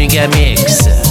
Amiga Mix.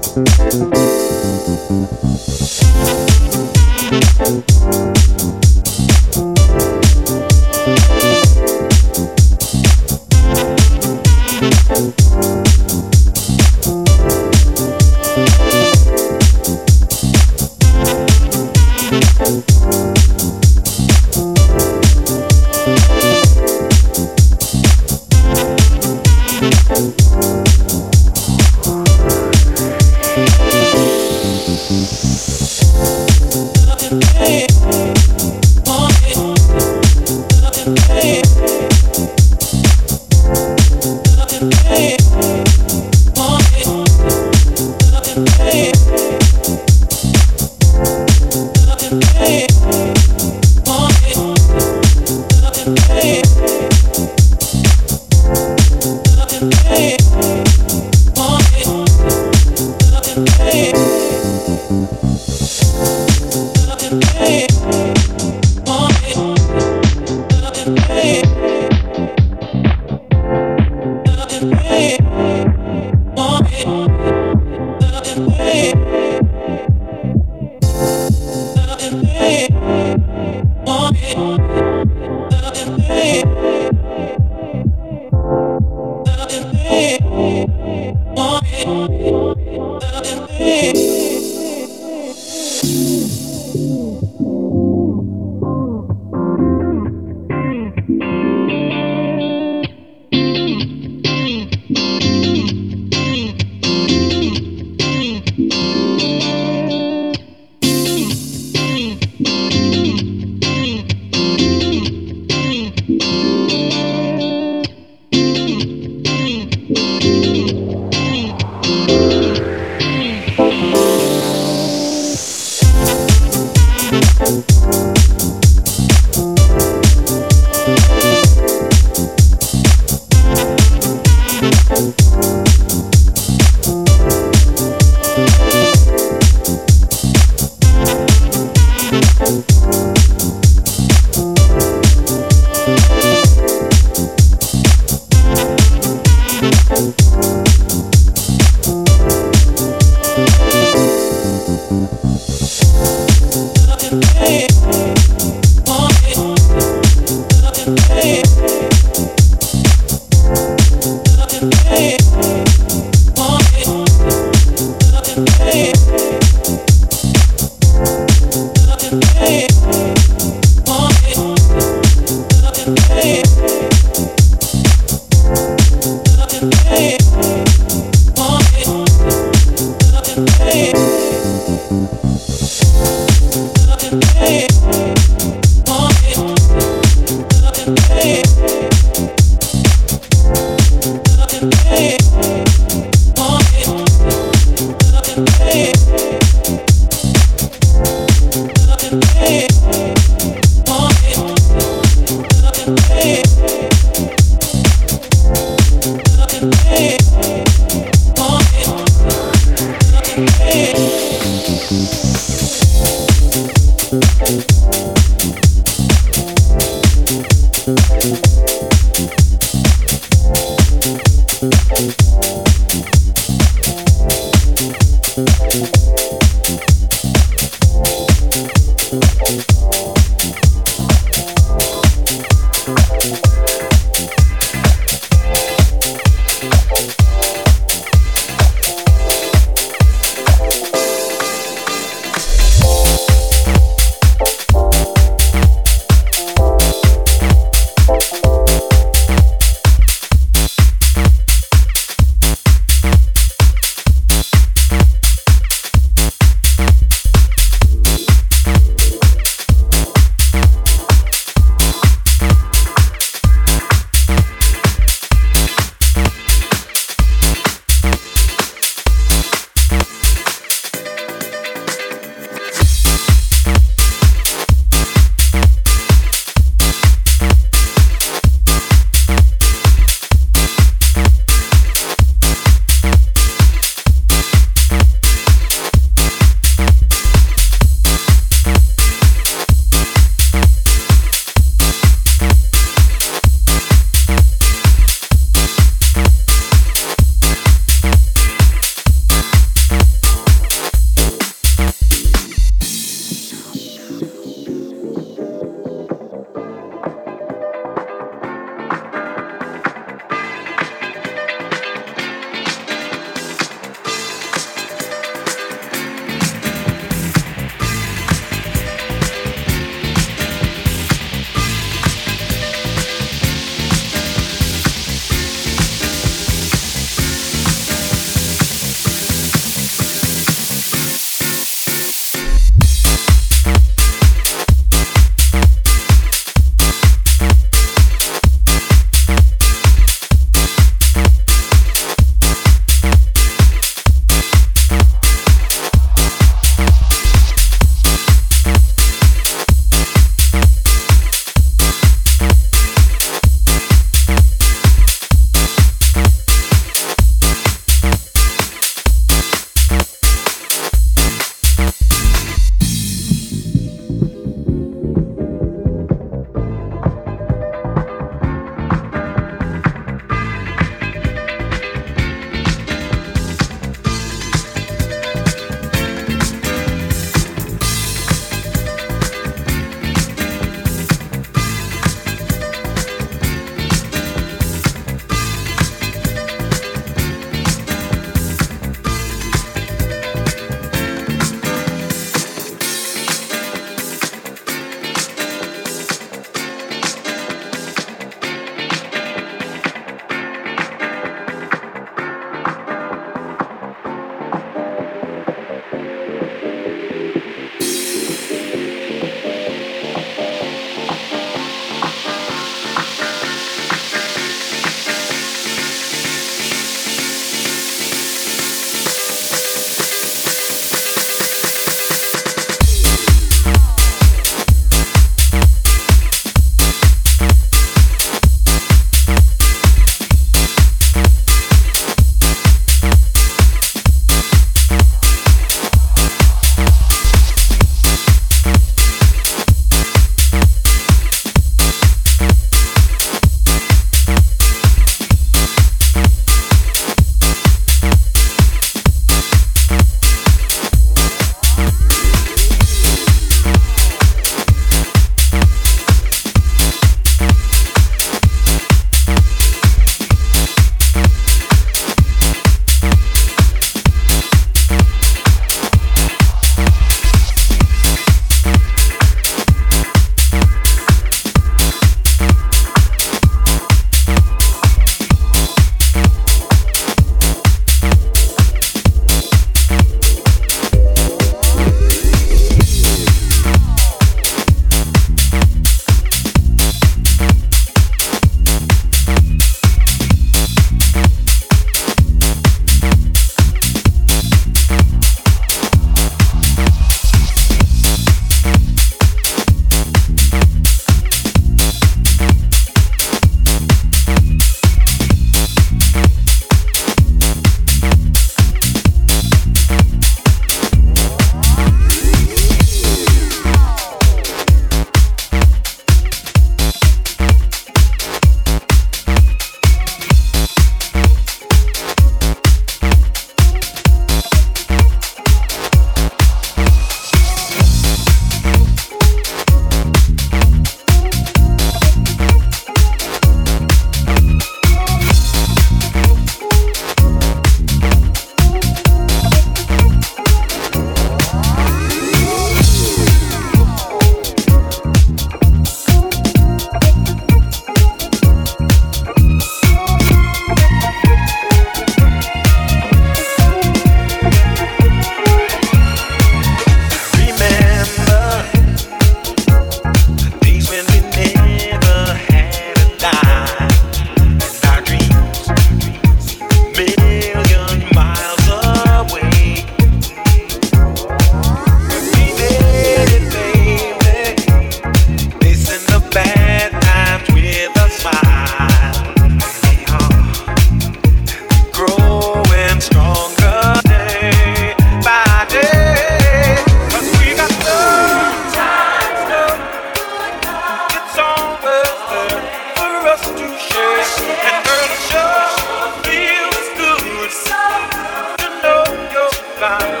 love.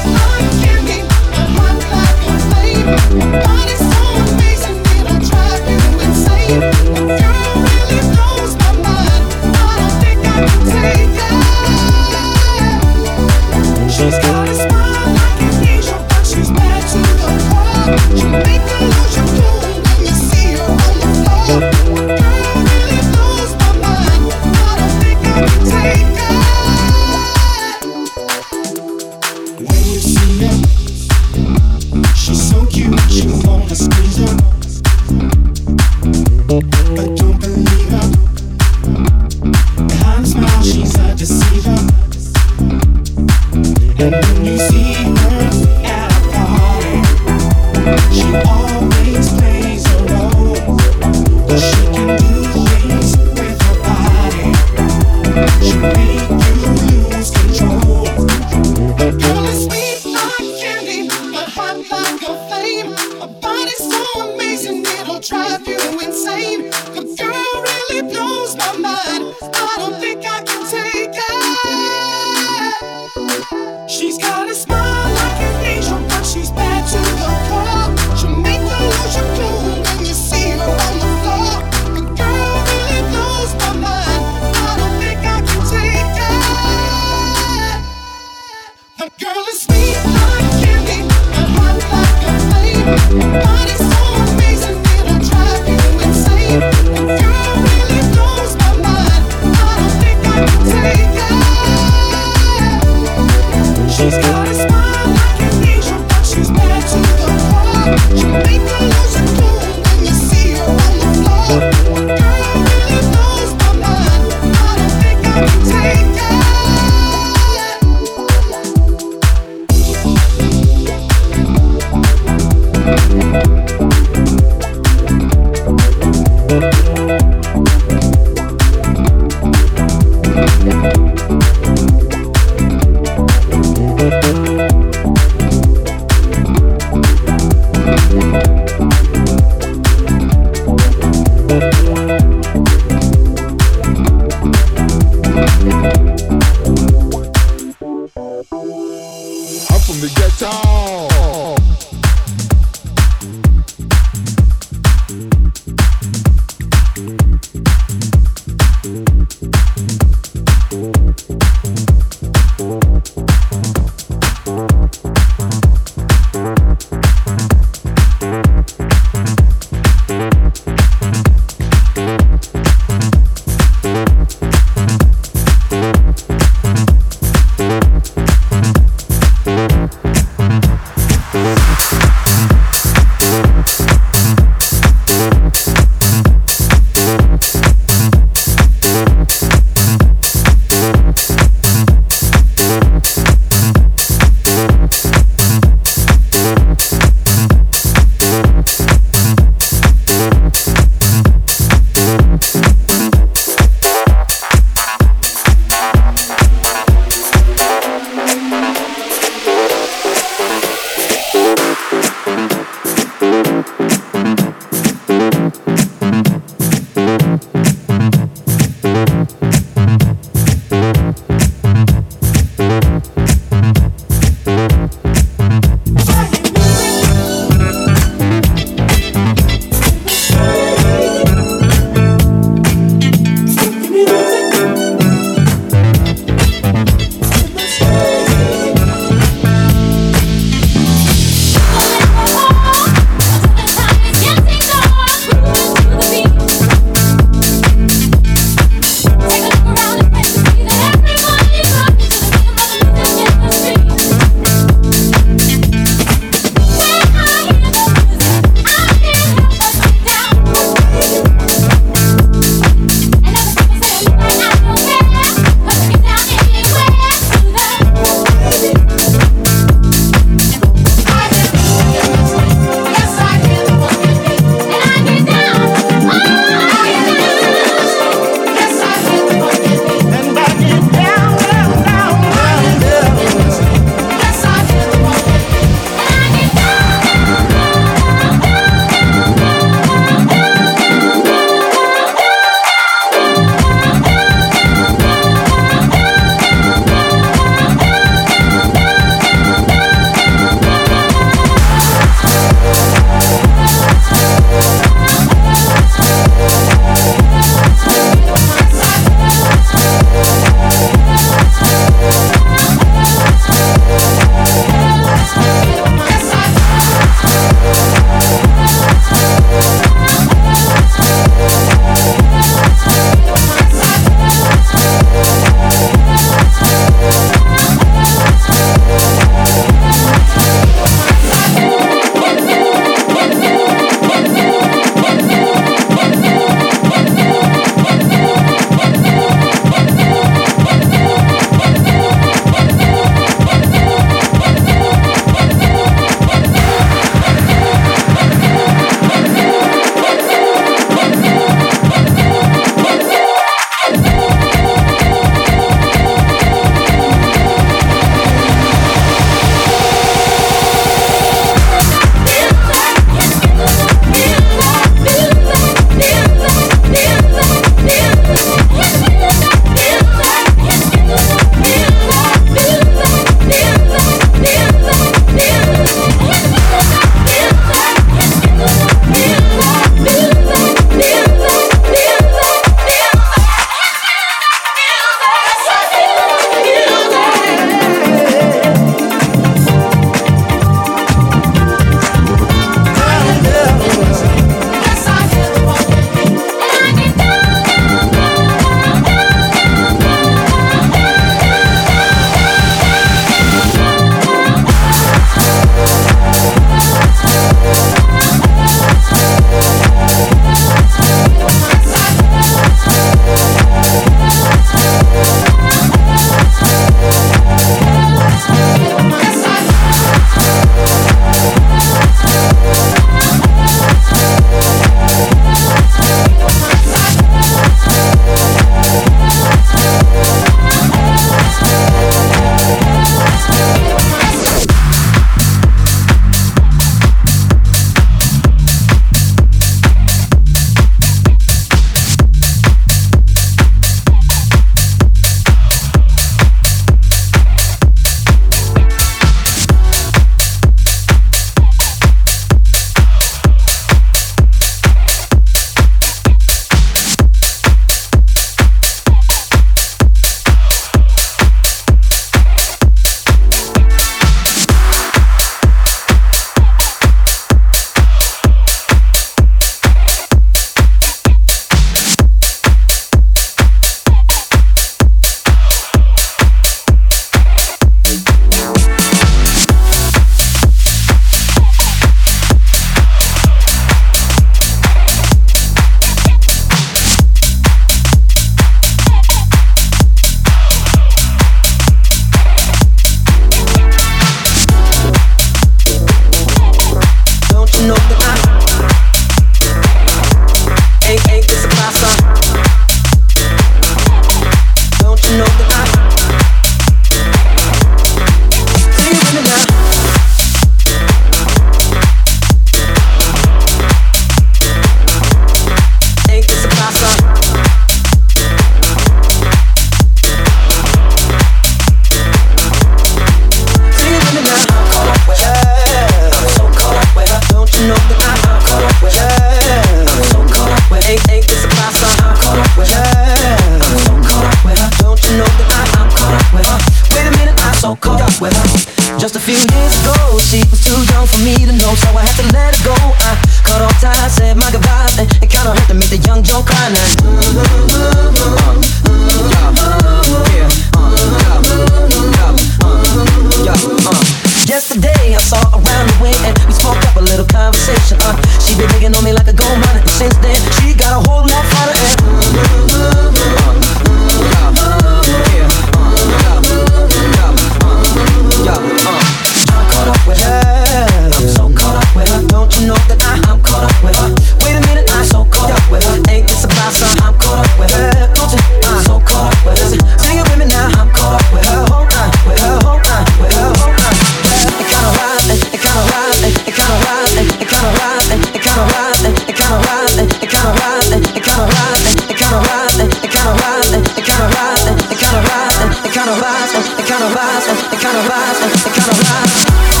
kind of vibes, that kind of vibes, that kind of vibes, that kind of vibes.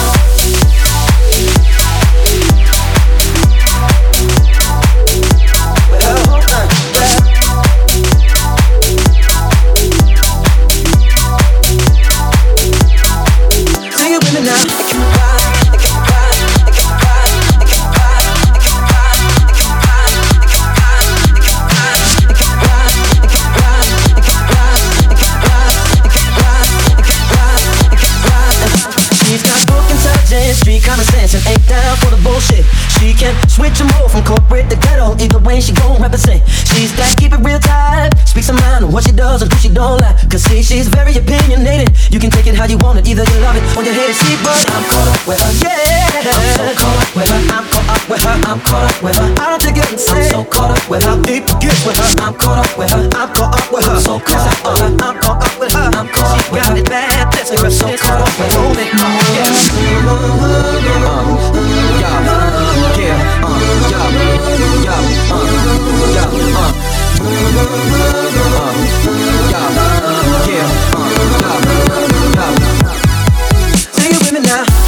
when you hear the she but I'm caught up with her. Yeah, I'm so caught up with her. I'm caught up with her. I'm caught up with her. I don't think you can insane. I'm so caught up with her. Deep get with her. I'm caught up with her. I'm caught up with her. So caught up with her. I'm caught up with her. I'm caught up with her. She got it bad. That's a grip. So caught up with her. Hold it, mama. Yeah. Yeah. Yeah. Uh, yeah. Yeah. Uh, yeah. Uh. Uh, yeah, yeah, uh, yeah. now.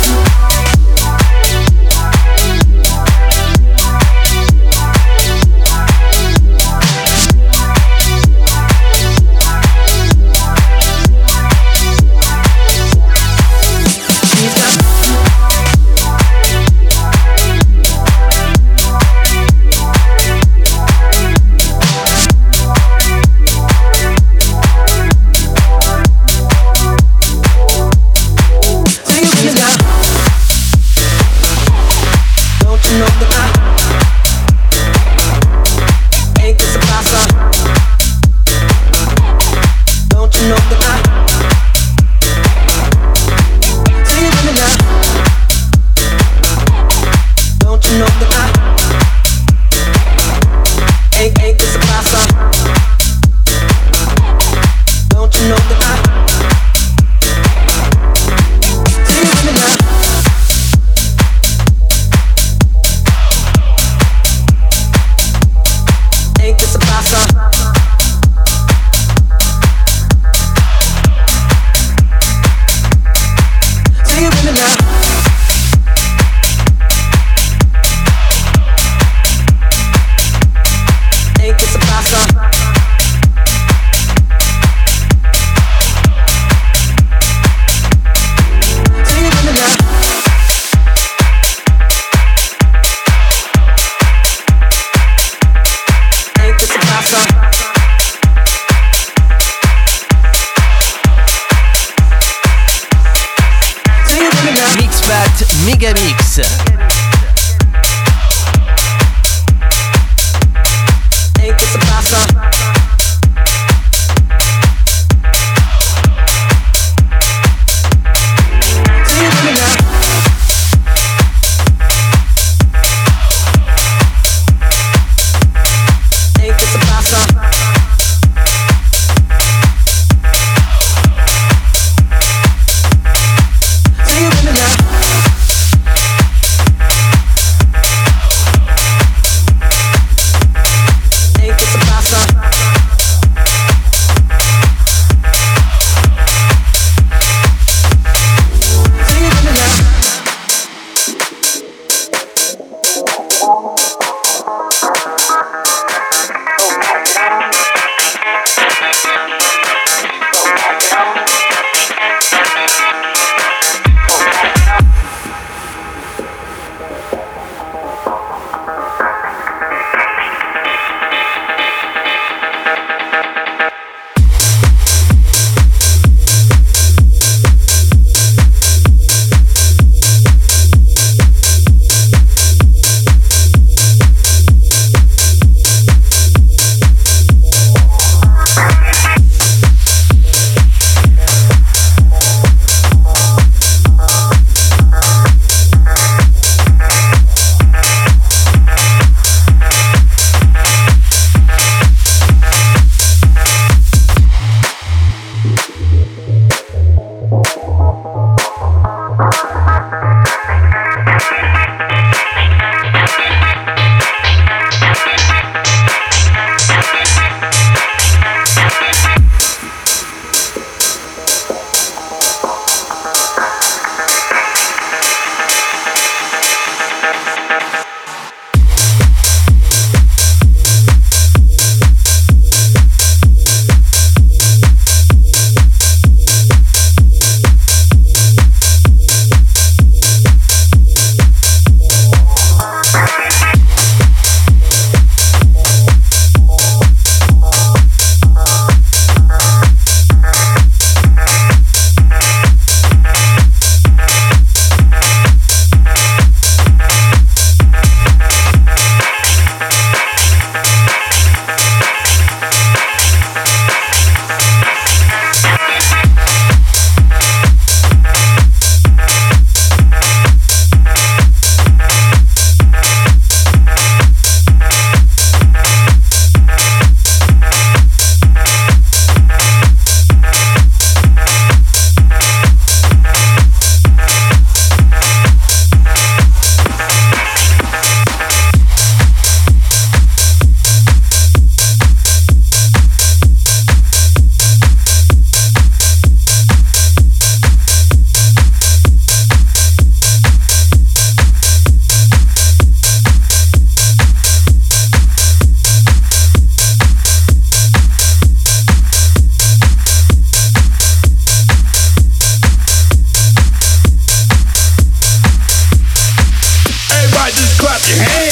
Come on,